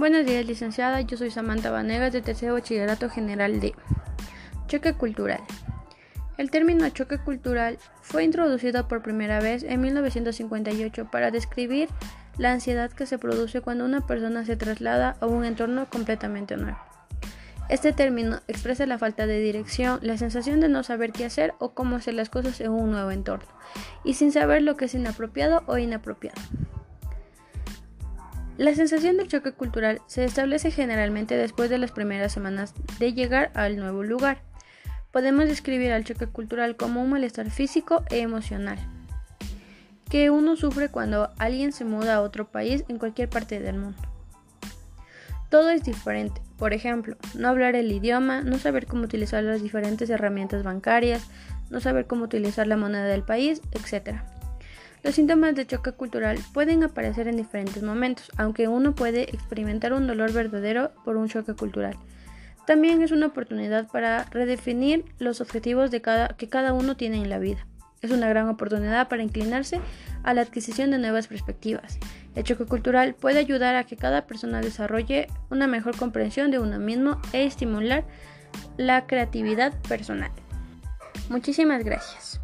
Buenos días, licenciada. Yo soy Samantha Vanegas de Tercer Bachillerato General de Choque Cultural. El término choque cultural fue introducido por primera vez en 1958 para describir la ansiedad que se produce cuando una persona se traslada a un entorno completamente nuevo. Este término expresa la falta de dirección, la sensación de no saber qué hacer o cómo hacer las cosas en un nuevo entorno, y sin saber lo que es inapropiado o inapropiado. La sensación del choque cultural se establece generalmente después de las primeras semanas de llegar al nuevo lugar. Podemos describir al choque cultural como un malestar físico e emocional que uno sufre cuando alguien se muda a otro país en cualquier parte del mundo. Todo es diferente, por ejemplo, no hablar el idioma, no saber cómo utilizar las diferentes herramientas bancarias, no saber cómo utilizar la moneda del país, etc. Los síntomas de choque cultural pueden aparecer en diferentes momentos, aunque uno puede experimentar un dolor verdadero por un choque cultural. También es una oportunidad para redefinir los objetivos que cada uno tiene en la vida. Es una gran oportunidad para inclinarse a la adquisición de nuevas perspectivas. El choque cultural puede ayudar a que cada persona desarrolle una mejor comprensión de uno mismo e estimular la creatividad personal. Muchísimas gracias.